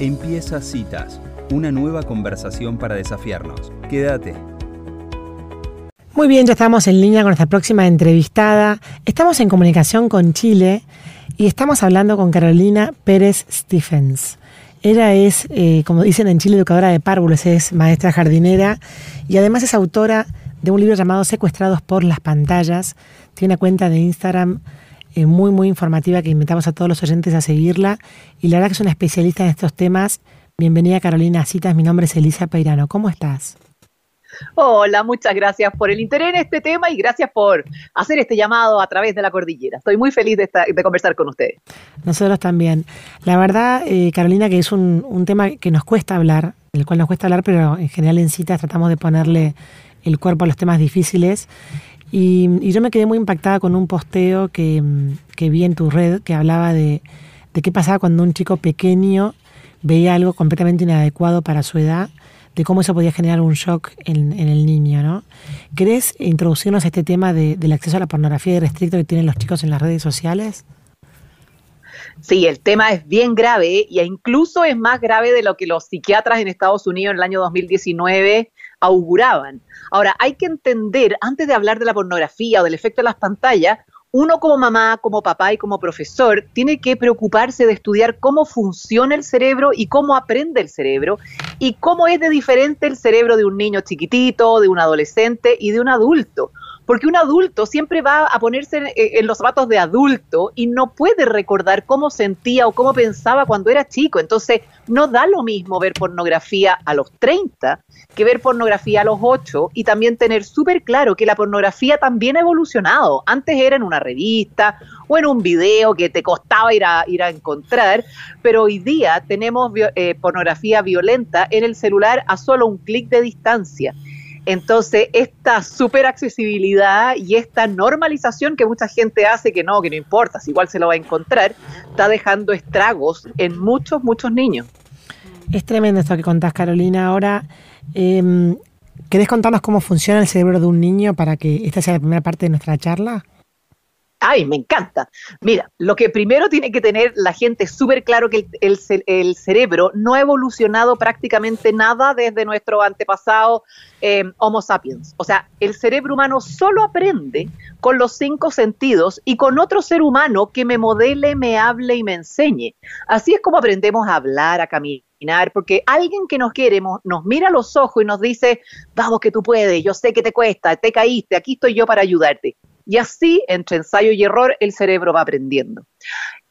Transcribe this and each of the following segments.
Empieza Citas, una nueva conversación para desafiarnos. Quédate. Muy bien, ya estamos en línea con nuestra próxima entrevistada. Estamos en comunicación con Chile y estamos hablando con Carolina Pérez Stephens. Ella es, eh, como dicen en Chile, educadora de párvulos, es maestra jardinera y además es autora de un libro llamado Secuestrados por las pantallas. Tiene una cuenta de Instagram eh, muy, muy informativa que invitamos a todos los oyentes a seguirla. Y la verdad que es una especialista en estos temas. Bienvenida Carolina Citas, mi nombre es Elisa Peirano. ¿Cómo estás? Hola, muchas gracias por el interés en este tema y gracias por hacer este llamado a través de la cordillera. Estoy muy feliz de, de conversar con ustedes. Nosotros también. La verdad, eh, Carolina, que es un, un, tema que nos cuesta hablar, del cual nos cuesta hablar, pero en general en citas tratamos de ponerle el cuerpo a los temas difíciles. Y, yo me quedé muy impactada con un posteo que, vi en tu red que hablaba de, qué pasaba cuando un chico pequeño veía algo completamente inadecuado para su edad, de cómo eso podía generar un shock en, el niño, ¿no? ¿Querés introducirnos a este tema del acceso a la pornografía y restricto que tienen los chicos en las redes sociales? Sí, el tema es bien grave e incluso es más grave de lo que los psiquiatras en Estados Unidos en el año 2019 auguraban. Ahora, hay que entender, antes de hablar de la pornografía o del efecto de las pantallas, uno como mamá, como papá y como profesor tiene que preocuparse de estudiar cómo funciona el cerebro y cómo aprende el cerebro y cómo es de diferente el cerebro de un niño chiquitito, de un adolescente y de un adulto porque un adulto siempre va a ponerse en, los zapatos de adulto y no puede recordar cómo sentía o cómo pensaba cuando era chico. Entonces, no da lo mismo ver pornografía a los 30 que ver pornografía a los 8 y también tener súper claro que la pornografía también ha evolucionado. Antes era en una revista o en un video que te costaba ir a, ir a encontrar, pero hoy día tenemos eh, pornografía violenta en el celular a solo un clic de distancia. Entonces, esta super accesibilidad y esta normalización que mucha gente hace, que no, que no importa, si igual se lo va a encontrar, está dejando estragos en muchos, muchos niños. Es tremendo esto que contás, Carolina. Ahora, eh, ¿querés contarnos cómo funciona el cerebro de un niño para que esta sea la primera parte de nuestra charla? Ay, me encanta. Mira, lo que primero tiene que tener la gente súper claro que el, cerebro no ha evolucionado prácticamente nada desde nuestro antepasado eh, Homo sapiens. O sea, el cerebro humano solo aprende con los cinco sentidos y con otro ser humano que me modele, me hable y me enseñe. Así es como aprendemos a hablar, a caminar porque alguien que nos quiere nos mira a los ojos y nos dice, vamos que tú puedes, yo sé que te cuesta, te caíste, aquí estoy yo para ayudarte. Y así, entre ensayo y error, el cerebro va aprendiendo.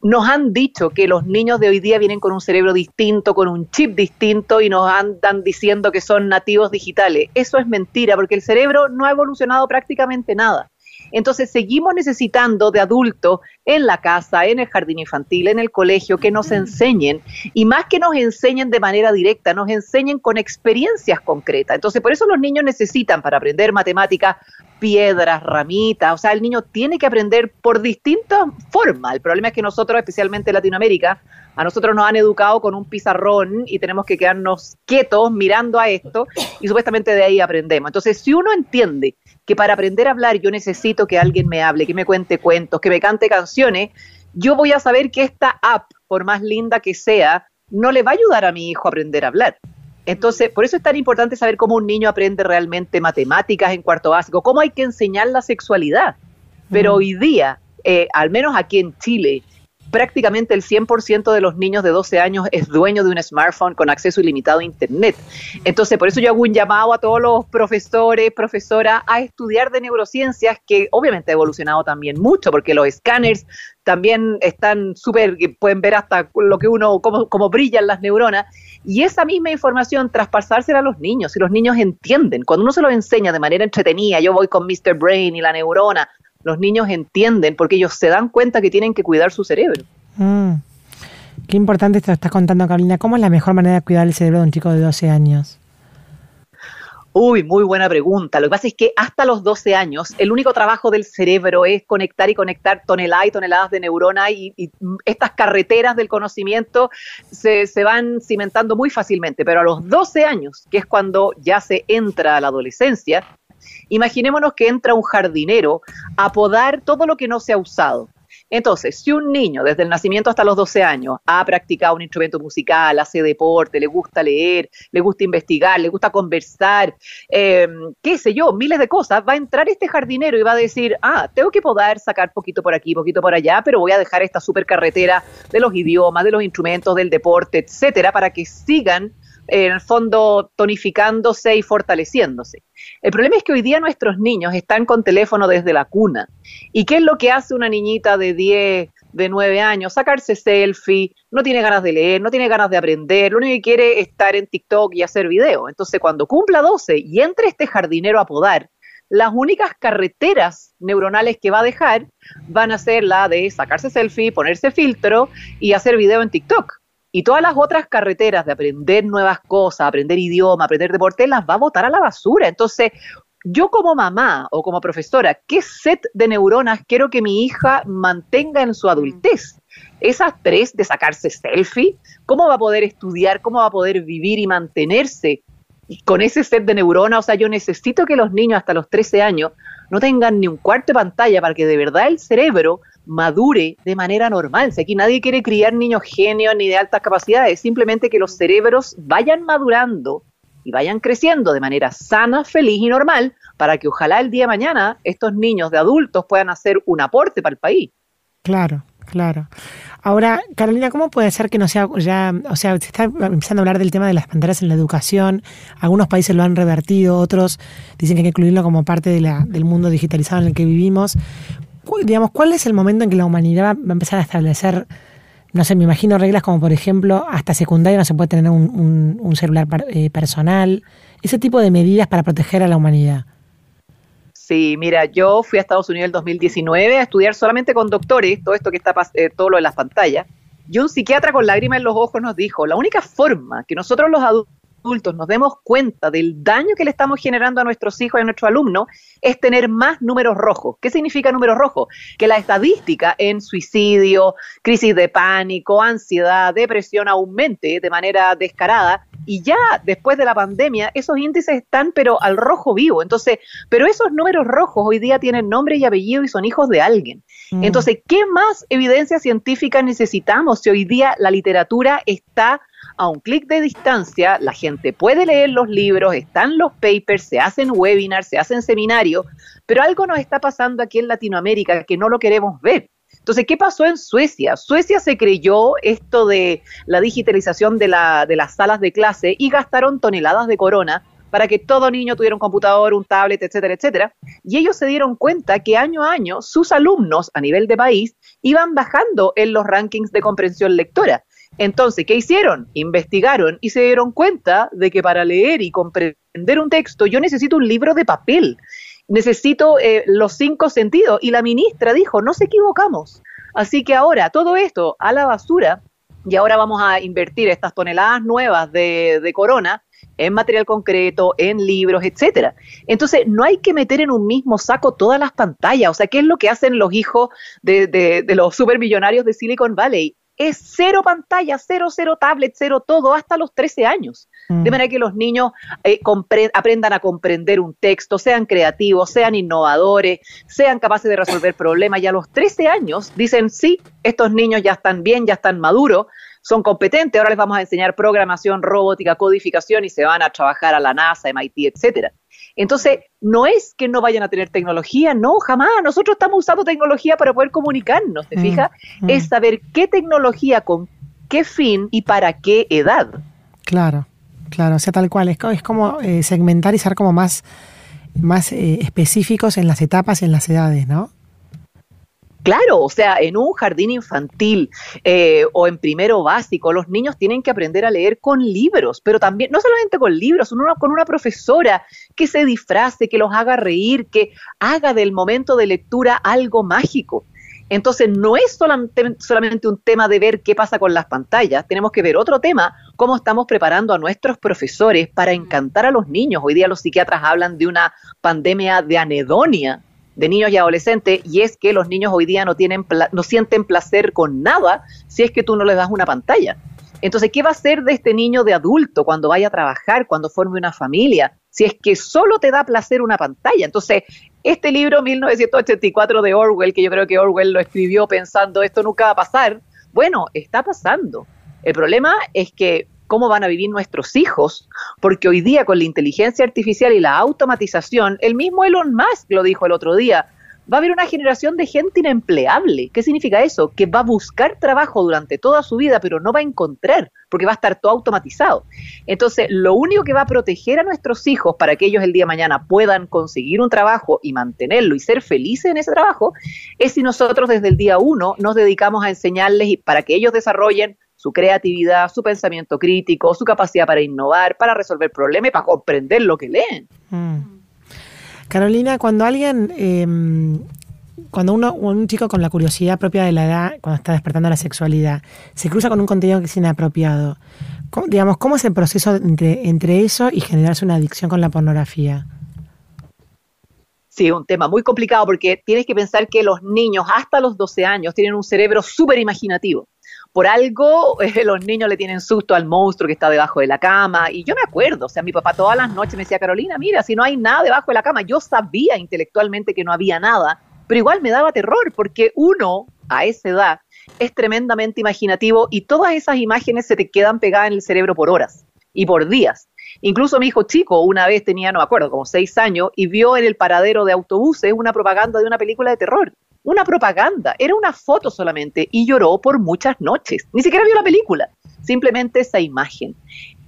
Nos han dicho que los niños de hoy día vienen con un cerebro distinto, con un chip distinto y nos andan diciendo que son nativos digitales. Eso es mentira porque el cerebro no ha evolucionado prácticamente nada. Entonces seguimos necesitando de adultos en la casa, en el jardín infantil, en el colegio, que nos enseñen y más que nos enseñen de manera directa, nos enseñen con experiencias concretas. Entonces por eso los niños necesitan para aprender matemáticas piedras, ramitas, o sea, el niño tiene que aprender por distintas formas. El problema es que nosotros, especialmente en Latinoamérica, a nosotros nos han educado con un pizarrón y tenemos que quedarnos quietos mirando a esto y supuestamente de ahí aprendemos. Entonces, si uno entiende que para aprender a hablar yo necesito que alguien me hable, que me cuente cuentos, que me cante canciones, yo voy a saber que esta app, por más linda que sea, no le va a ayudar a mi hijo a aprender a hablar. Entonces, por eso es tan importante saber cómo un niño aprende realmente matemáticas en cuarto básico, cómo hay que enseñar la sexualidad. Pero hoy día, eh, al menos aquí en Chile, prácticamente el 100% de los niños de 12 años es dueño de un smartphone con acceso ilimitado a Internet. Entonces, por eso yo hago un llamado a todos los profesores, profesoras, a estudiar de neurociencias, que obviamente ha evolucionado también mucho, porque los escáneres también están súper, pueden ver hasta lo que uno, cómo, cómo brillan las neuronas, y esa misma información traspasársela a los niños, y los niños entienden, cuando uno se lo enseña de manera entretenida, yo voy con Mr. Brain y la neurona, los niños entienden porque ellos se dan cuenta que tienen que cuidar su cerebro. Mm. Qué importante esto estás contando, Carolina. ¿Cómo es la mejor manera de cuidar el cerebro de un chico de 12 años? Uy, muy buena pregunta. Lo que pasa es que hasta los 12 años el único trabajo del cerebro es conectar y conectar toneladas y toneladas de neuronas y, estas carreteras del conocimiento se, se, van cimentando muy fácilmente. Pero a los 12 años, que es cuando ya se entra a la adolescencia, Imaginémonos que entra un jardinero a podar todo lo que no se ha usado. Entonces, si un niño desde el nacimiento hasta los 12 años ha practicado un instrumento musical, hace deporte, le gusta leer, le gusta investigar, le gusta conversar, eh, qué sé yo, miles de cosas, va a entrar este jardinero y va a decir, ah, tengo que poder sacar poquito por aquí, poquito por allá, pero voy a dejar esta super carretera de los idiomas, de los instrumentos, del deporte, etcétera, para que sigan en el fondo tonificándose y fortaleciéndose. El problema es que hoy día nuestros niños están con teléfono desde la cuna. ¿Y qué es lo que hace una niñita de 10, de 9 años? Sacarse selfie, no tiene ganas de leer, no tiene ganas de aprender, lo único que quiere es estar en TikTok y hacer video. Entonces, cuando cumpla 12 y entre este jardinero a podar, las únicas carreteras neuronales que va a dejar van a ser la de sacarse selfie, ponerse filtro y hacer video en TikTok. Y todas las otras carreteras de aprender nuevas cosas, aprender idioma, aprender deporte, las va a botar a la basura. Entonces, yo como mamá o como profesora, ¿qué set de neuronas quiero que mi hija mantenga en su adultez? Esas tres de sacarse selfie, ¿cómo va a poder estudiar? ¿Cómo va a poder vivir y mantenerse con ese set de neuronas? O sea, yo necesito que los niños hasta los 13 años no tengan ni un cuarto de pantalla para que de verdad el cerebro madure de manera normal. Si aquí nadie quiere criar niños genios ni de altas capacidades, simplemente que los cerebros vayan madurando y vayan creciendo de manera sana, feliz y normal para que ojalá el día de mañana estos niños de adultos puedan hacer un aporte para el país. Claro, claro. Ahora, Carolina, ¿cómo puede ser que no sea ya, o sea, se está empezando a hablar del tema de las pantallas en la educación, algunos países lo han revertido, otros dicen que hay que incluirlo como parte del mundo digitalizado en el que vivimos digamos, ¿cuál es el momento en que la humanidad va a empezar a establecer, no sé, me imagino reglas como, por ejemplo, hasta secundaria no se puede tener un, celular eh, personal, ese tipo de medidas para proteger a la humanidad? Sí, mira, yo fui a Estados Unidos en el 2019 a estudiar solamente con doctores, todo esto que está, eh, todo lo de las pantallas. Y un psiquiatra con lágrimas en los ojos nos dijo, la única forma que nosotros los adultos adultos nos demos cuenta del daño que le estamos generando a nuestros hijos y a nuestros alumnos es tener más números rojos. ¿Qué significa números rojos? Que la estadística en suicidio, crisis de pánico, ansiedad, depresión aumente de manera descarada y ya después de la pandemia esos índices están pero al rojo vivo. Entonces, pero esos números rojos hoy día tienen nombre y apellido y son hijos de alguien. Mm. Entonces, ¿qué más evidencia científica necesitamos si hoy día la literatura está a un clic de distancia, la gente puede leer los libros, están los papers, se hacen webinars, se hacen seminarios, pero algo nos está pasando aquí en Latinoamérica que no lo queremos ver. Entonces, ¿qué pasó en Suecia? Suecia se creyó esto de la digitalización de, la, de las salas de clase y gastaron toneladas de corona para que todo niño tuviera un computador, un tablet, etcétera, etcétera. Y ellos se dieron cuenta que año a año sus alumnos a nivel de país iban bajando en los rankings de comprensión lectora. Entonces, ¿qué hicieron? Investigaron y se dieron cuenta de que para leer y comprender un texto yo necesito un libro de papel, necesito eh, los cinco sentidos. Y la ministra dijo, nos equivocamos. Así que ahora todo esto a la basura y ahora vamos a invertir estas toneladas nuevas de, corona en material concreto, en libros, etcétera. Entonces, no hay que meter en un mismo saco todas las pantallas. O sea, ¿qué es lo que hacen los hijos de, de, de los supermillonarios de Silicon Valley? Es cero pantalla, cero, cero tablet, cero todo, hasta los 13 años. De manera que los niños eh, aprendan a comprender un texto, sean creativos, sean innovadores, sean capaces de resolver problemas. Y a los 13 años dicen, sí, estos niños ya están bien, ya están maduros, son competentes, ahora les vamos a enseñar programación, robótica, codificación y se van a trabajar a la NASA, MIT, etcétera. Entonces, no es que no vayan a tener tecnología, no, jamás. Nosotros estamos usando tecnología para poder comunicarnos, ¿te mm, fijas? Mm. Es saber qué tecnología, con qué fin y para qué edad. Claro, claro, o sea, tal cual. Es, como eh, segmentar y ser como más, más eh, específicos en las etapas y en las edades, ¿no? Claro, o sea, en un jardín infantil eh, o en primero básico, los niños tienen que aprender a leer con libros, pero también, no solamente con libros, con una profesora que se disfrace, que los haga reír, que haga del momento de lectura algo mágico. Entonces, no es solamente, solamente un tema de ver qué pasa con las pantallas, tenemos que ver otro tema, cómo estamos preparando a nuestros profesores para encantar a los niños. Hoy día los psiquiatras hablan de una pandemia de anedonia de niños y adolescentes y es que los niños hoy día no tienen no sienten placer con nada si es que tú no les das una pantalla. Entonces, ¿qué va a hacer de este niño de adulto cuando vaya a trabajar, cuando forme una familia, si es que solo te da placer una pantalla? Entonces, este libro 1984 de Orwell, que yo creo que Orwell lo escribió pensando esto nunca va a pasar, bueno, está pasando. El problema es que cómo van a vivir nuestros hijos, porque hoy día con la inteligencia artificial y la automatización, el mismo Elon Musk lo dijo el otro día, va a haber una generación de gente inempleable. ¿Qué significa eso? Que va a buscar trabajo durante toda su vida, pero no va a encontrar, porque va a estar todo automatizado. Entonces, lo único que va a proteger a nuestros hijos para que ellos el día de mañana puedan conseguir un trabajo y mantenerlo y ser felices en ese trabajo, es si nosotros desde el día uno nos dedicamos a enseñarles para que ellos desarrollen su creatividad, su pensamiento crítico, su capacidad para innovar, para resolver problemas, para comprender lo que leen. Mm. Carolina, cuando alguien, em, cuando uno, un chico con la curiosidad propia de la edad, cuando está despertando la sexualidad, se cruza con un contenido que es inapropiado, ¿cómo, digamos, ¿cómo es el proceso entre, entre eso y generarse una adicción con la pornografía? Sí, un tema muy complicado porque tienes que pensar que los niños hasta los 12 años tienen un cerebro súper imaginativo por algo eh, los niños le tienen susto al monstruo que está debajo de la cama. Y yo me acuerdo, o sea, mi papá todas las noches me decía, Carolina, mira, si no hay nada debajo de la cama, yo sabía intelectualmente que no había nada, pero igual me daba terror porque uno a esa edad es tremendamente imaginativo y todas esas imágenes se te quedan pegadas en el cerebro por horas y por días. Incluso mi hijo chico una vez tenía, no me acuerdo, como seis años y vio en el paradero de autobuses una propaganda de una película de terror una propaganda, era una foto solamente y lloró por muchas noches. Ni siquiera vio la película, simplemente esa imagen.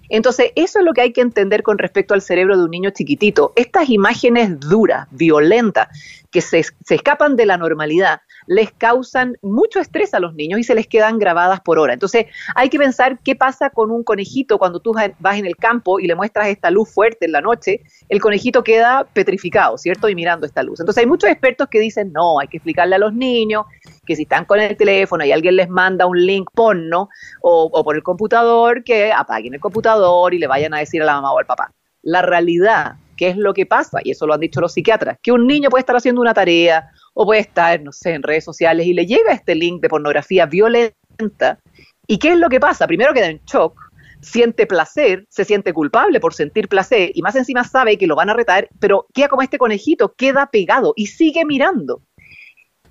Entonces, eso es lo que hay que entender con respecto al cerebro de un niño chiquitito. Estas imágenes duras, violentas, que se, se escapan de la normalidad, les causan mucho estrés a los niños y se les quedan grabadas por hora. Entonces, hay que pensar qué pasa con un conejito cuando tú vas en el campo y le muestras esta luz fuerte en la noche, el conejito queda petrificado, ¿cierto? Y mirando esta luz. Entonces, hay muchos expertos que dicen, no, hay que explicarle a los niños que si están con el teléfono y alguien les manda un link porno o, o por el computador, que apaguen el computador y le vayan a decir a la mamá o al papá. La realidad ¿Qué es lo que pasa? Y eso lo han dicho los psiquiatras, que un niño puede estar haciendo una tarea o puede estar, no sé, en redes sociales y le llega este link de pornografía violenta. ¿Y qué es lo que pasa? Primero queda en shock, siente placer, se siente culpable por sentir placer y más encima sabe que lo van a retar, pero queda como este conejito, queda pegado y sigue mirando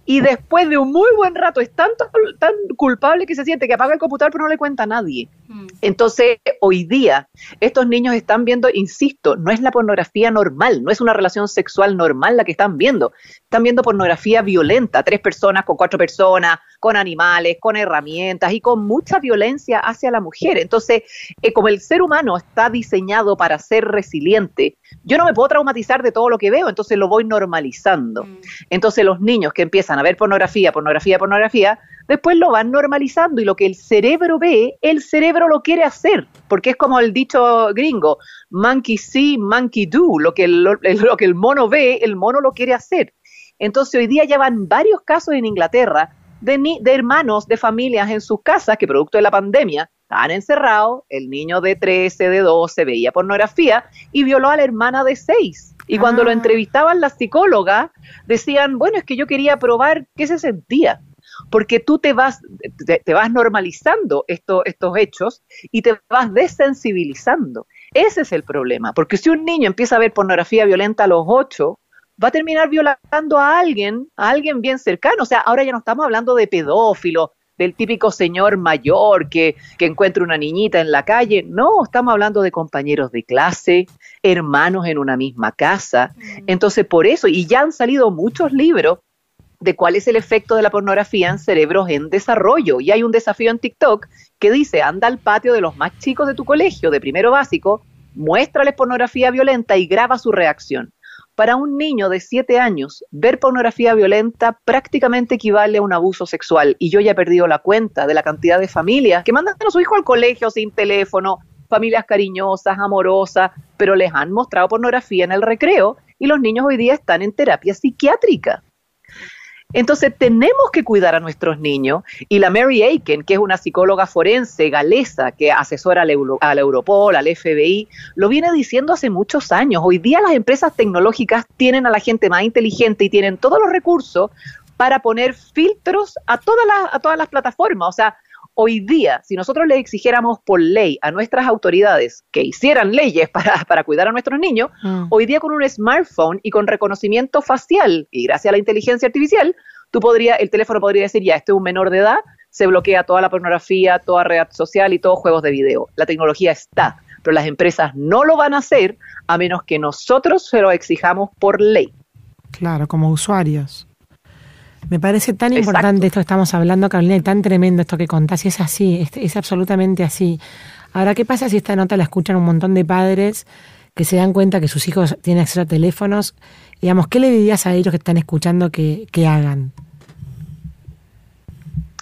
y después de un muy buen rato es tan, tan culpable que se siente que apaga el computador pero no le cuenta a nadie. Mm. Entonces, hoy día, estos niños están viendo, insisto, no es la pornografía normal, no es una relación sexual normal la que están viendo. Están viendo pornografía violenta, tres personas con cuatro personas, con animales, con herramientas y con mucha violencia hacia la mujer. Entonces, eh, como el ser humano está diseñado para ser resiliente, yo no me puedo traumatizar de todo lo que veo, entonces lo voy normalizando. Mm. Entonces, los niños que empiezan a ver pornografía, pornografía, pornografía, después lo van normalizando y lo que el cerebro ve, el cerebro lo quiere hacer, porque es como el dicho gringo, monkey see, monkey do, lo que el, lo que el mono ve, el mono lo quiere hacer. Entonces hoy día ya van varios casos en Inglaterra de, de hermanos de familias en sus casas que producto de la pandemia estaban encerrados, el niño de 13, de 12 veía pornografía y violó a la hermana de 6 y cuando lo ah. entrevistaban las psicólogas, decían, bueno, es que yo quería probar qué se sentía, porque tú te vas, te, vas normalizando estos hechos y te vas desensibilizando. Ese es el problema, porque si un niño empieza a ver pornografía violenta a los ocho, va a terminar violando a alguien, a alguien bien cercano. O sea, ahora ya no estamos hablando de pedófilos, del típico señor mayor que, que encuentra una niñita en la calle. No, estamos hablando de compañeros de clase, hermanos en una misma casa. Mm. Entonces, por eso, y ya han salido muchos libros de cuál es el efecto de la pornografía en cerebros en desarrollo. Y hay un desafío en TikTok que dice, anda al patio de los más chicos de tu colegio, de primero básico, muéstrales pornografía violenta y graba su reacción. Para un niño de 7 años, ver pornografía violenta prácticamente equivale a un abuso sexual. Y yo ya he perdido la cuenta de la cantidad de familias que mandan a su hijo al colegio sin teléfono, familias cariñosas, amorosas, pero les han mostrado pornografía en el recreo y los niños hoy día están en terapia psiquiátrica. Entonces tenemos que cuidar a nuestros niños y la Mary Aiken, que es una psicóloga forense galesa que asesora al, la Europol, al FBI, lo viene diciendo hace muchos años. Hoy día las empresas tecnológicas tienen a la gente más inteligente y tienen todos los recursos para poner filtros a todas las, a todas las plataformas. O sea, Hoy día, si nosotros le exigiéramos por ley a nuestras autoridades que hicieran leyes para, cuidar a nuestros niños, mm. hoy día con un smartphone y con reconocimiento facial y gracias a la inteligencia artificial, tú podría, el teléfono podría decir, ya, este es un menor de edad, se bloquea toda la pornografía, toda red social y todos juegos de video. La tecnología está, pero las empresas no lo van a hacer a menos que nosotros se lo exijamos por ley. Claro, como usuarios. Me parece tan importante esto que estamos hablando, Carolina, y tan tremendo esto que contás, y es así, es, es, absolutamente así. Ahora, ¿qué pasa si esta nota la escuchan un montón de padres que se dan cuenta que sus hijos tienen acceso a teléfonos? Digamos, ¿qué le dirías a ellos que están escuchando que, que hagan?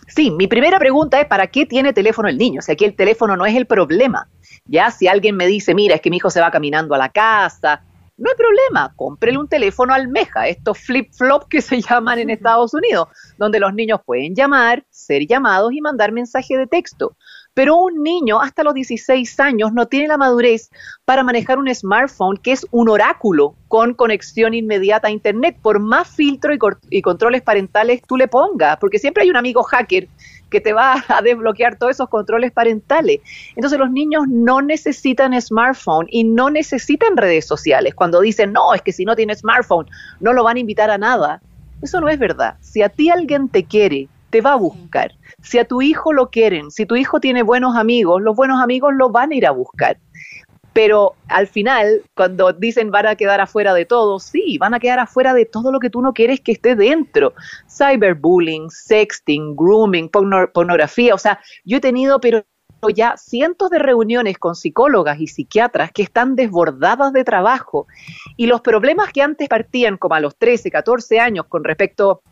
Sí, mi primera pregunta es, ¿para qué tiene teléfono el niño? O sea, aquí el teléfono no es el problema. Ya si alguien me dice, mira, es que mi hijo se va caminando a la casa, no hay problema, cómprele un teléfono almeja, estos flip-flop que se llaman en Estados Unidos, donde los niños pueden llamar, ser llamados y mandar mensaje de texto. Pero un niño hasta los 16 años no tiene la madurez para manejar un smartphone que es un oráculo con conexión inmediata a Internet, por más filtro y, y controles parentales tú le pongas, porque siempre hay un amigo hacker que te va a desbloquear todos esos controles parentales. Entonces los niños no necesitan smartphone y no necesitan redes sociales. Cuando dicen, no, es que si no tiene smartphone no lo van a invitar a nada. Eso no es verdad. Si a ti alguien te quiere, te va a buscar. Si a tu hijo lo quieren, si tu hijo tiene buenos amigos, los buenos amigos lo van a ir a buscar. Pero al final, cuando dicen van a quedar afuera de todo, sí, van a quedar afuera de todo lo que tú no quieres que esté dentro. Cyberbullying, sexting, grooming, pornografía. O sea, yo he tenido, pero ya cientos de reuniones con psicólogas y psiquiatras que están desbordadas de trabajo y los problemas que antes partían como a los 13, 14 años con respecto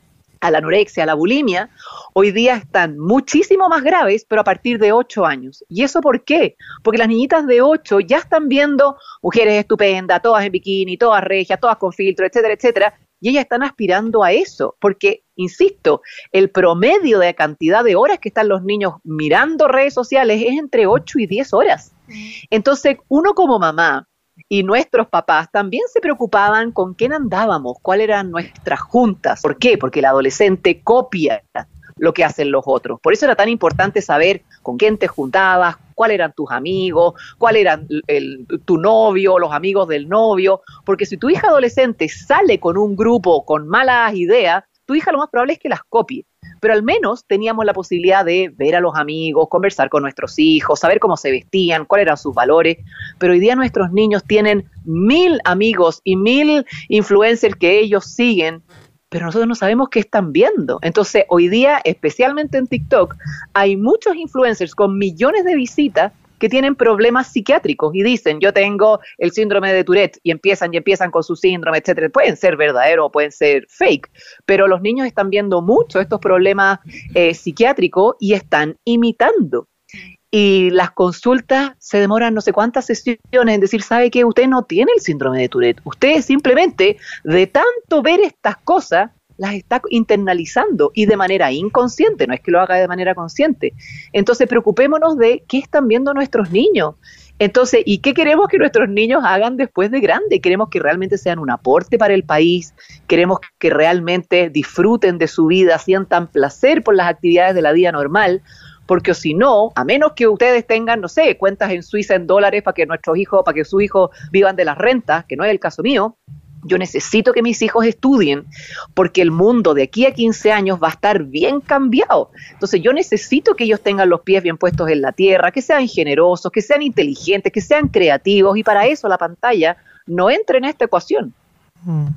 a la anorexia, a la bulimia, hoy día están muchísimo más graves, pero a partir de 8 años. ¿Y eso por qué? Porque las niñitas de 8 ya están viendo mujeres estupendas, todas en bikini, todas regias, todas con filtro, etcétera, etcétera, y ellas están aspirando a eso, porque, insisto, el promedio de cantidad de horas que están los niños mirando redes sociales es entre 8 y 10 horas. Mm. Entonces, uno como mamá, y nuestros papás también se preocupaban con quién andábamos, cuáles eran nuestras juntas. ¿Por qué? Porque el adolescente copia lo que hacen los otros. Por eso era tan importante saber con quién te juntabas, cuáles eran tus amigos, cuál eran tu novio, los amigos del novio, porque si tu hija adolescente sale con un grupo con malas ideas, tu hija lo más probable es que las copie pero al menos teníamos la posibilidad de ver a los amigos, conversar con nuestros hijos, saber cómo se vestían, cuáles eran sus valores, pero hoy día nuestros niños tienen mil amigos y mil influencers que ellos siguen, pero nosotros no sabemos qué están viendo. Entonces, hoy día, especialmente en TikTok, hay muchos influencers con millones de visitas que tienen problemas psiquiátricos y dicen, yo tengo el síndrome de Tourette y empiezan y empiezan con su síndrome, etcétera. Pueden ser verdaderos o pueden ser fake, pero los niños están viendo mucho estos problemas eh, psiquiátricos y están imitando. Y las consultas se demoran no sé cuántas sesiones en decir, ¿sabe que usted no tiene el síndrome de Tourette? Usted simplemente, de tanto ver estas cosas, las está internalizando y de manera inconsciente, no es que lo haga de manera consciente. Entonces, preocupémonos de qué están viendo nuestros niños. Entonces, ¿y qué queremos que nuestros niños hagan después de grande? Queremos que realmente sean un aporte para el país, queremos que realmente disfruten de su vida, sientan placer por las actividades de la vida normal, porque si no, a menos que ustedes tengan, no sé, cuentas en Suiza en dólares para que nuestros hijos, para que sus hijos vivan de las rentas, que no es el caso mío, yo necesito que mis hijos estudien porque el mundo de aquí a 15 años va a estar bien cambiado. Entonces yo necesito que ellos tengan los pies bien puestos en la tierra, que sean generosos, que sean inteligentes, que sean creativos y para eso la pantalla no entra en esta ecuación. Mm.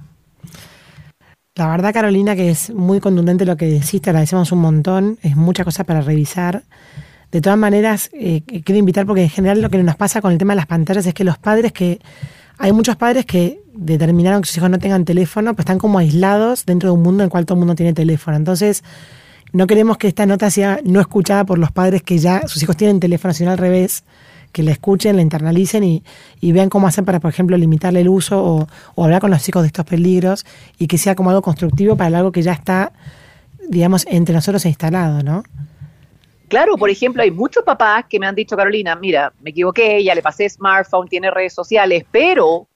La verdad, Carolina, que es muy contundente lo que decís, te agradecemos un montón, es mucha cosa para revisar. De todas maneras, eh, quiero invitar porque en general lo que nos pasa con el tema de las pantallas es que los padres que hay muchos padres que determinaron que sus hijos no tengan teléfono, pues están como aislados dentro de un mundo en el cual todo el mundo tiene teléfono. Entonces, no queremos que esta nota sea no escuchada por los padres que ya sus hijos tienen teléfono, sino al revés, que la escuchen, la internalicen y, vean cómo hacen para, por ejemplo, limitarle el uso o, o, hablar con los chicos de estos peligros y que sea como algo constructivo para algo que ya está, digamos, entre nosotros instalado, ¿no? Claro, por ejemplo, hay muchos papás que me han dicho, Carolina, mira, me equivoqué, ya le pasé smartphone, tiene redes sociales, pero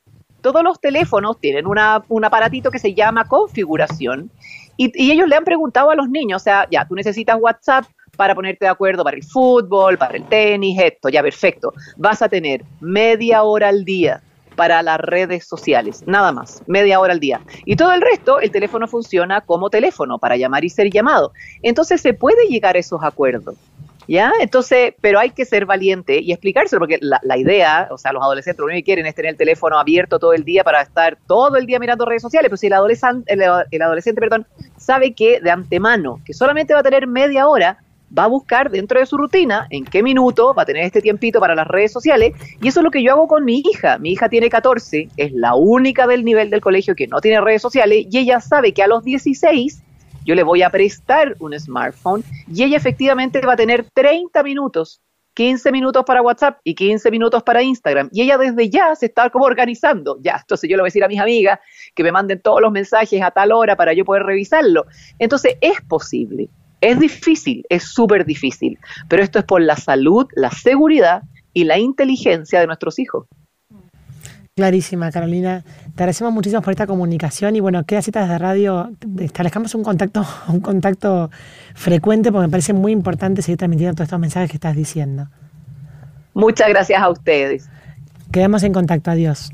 todos los teléfonos tienen una, un aparatito que se llama configuración y, y, ellos le han preguntado a los niños, o sea, ya, tú necesitas WhatsApp, para ponerte de acuerdo para el fútbol, para el tenis, esto, ya perfecto. Vas a tener media hora al día para las redes sociales, nada más, media hora al día. Y todo el resto, el teléfono funciona como teléfono para llamar y ser llamado. Entonces se puede llegar a esos acuerdos. ¿Ya? Entonces, pero hay que ser valiente y explicárselo, porque la, idea, o sea, los adolescentes lo único que quieren es tener el teléfono abierto todo el día para estar todo el día mirando redes sociales, pero si el adolescente, el adolescente perdón, sabe que de antemano, que solamente va a tener media hora, va a buscar dentro de su rutina en qué minuto va a tener este tiempito para las redes sociales. Y eso es lo que yo hago con mi hija. Mi hija tiene 14, es la única del nivel del colegio que no tiene redes sociales y ella sabe que a los 16 yo le voy a prestar un smartphone y ella efectivamente va a tener 30 minutos 15 minutos para WhatsApp y 15 minutos para Instagram. Y ella desde ya se está como organizando. Ya, entonces yo le voy a decir a mis amigas que me manden todos los mensajes a tal hora para yo poder revisarlo. Entonces es posible. Es difícil, es súper difícil, pero esto es por la salud, la seguridad y la inteligencia de nuestros hijos. Clarísima, Carolina. Te agradecemos muchísimo por esta comunicación y bueno, queda citas de radio. Establezcamos un contacto, un contacto frecuente porque me parece muy importante seguir transmitiendo todos estos mensajes que estás diciendo. Muchas gracias a ustedes. Quedamos en contacto. Adiós.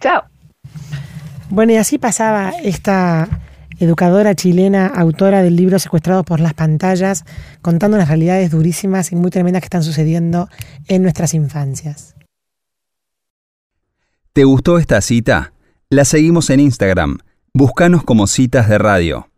Chao. Bueno, y así pasaba esta educadora chilena, autora del libro Secuestrados por las pantallas, contando las realidades durísimas y muy tremendas que están sucediendo en nuestras infancias. ¿Te gustó esta cita? La seguimos en Instagram. Búscanos como citas de radio.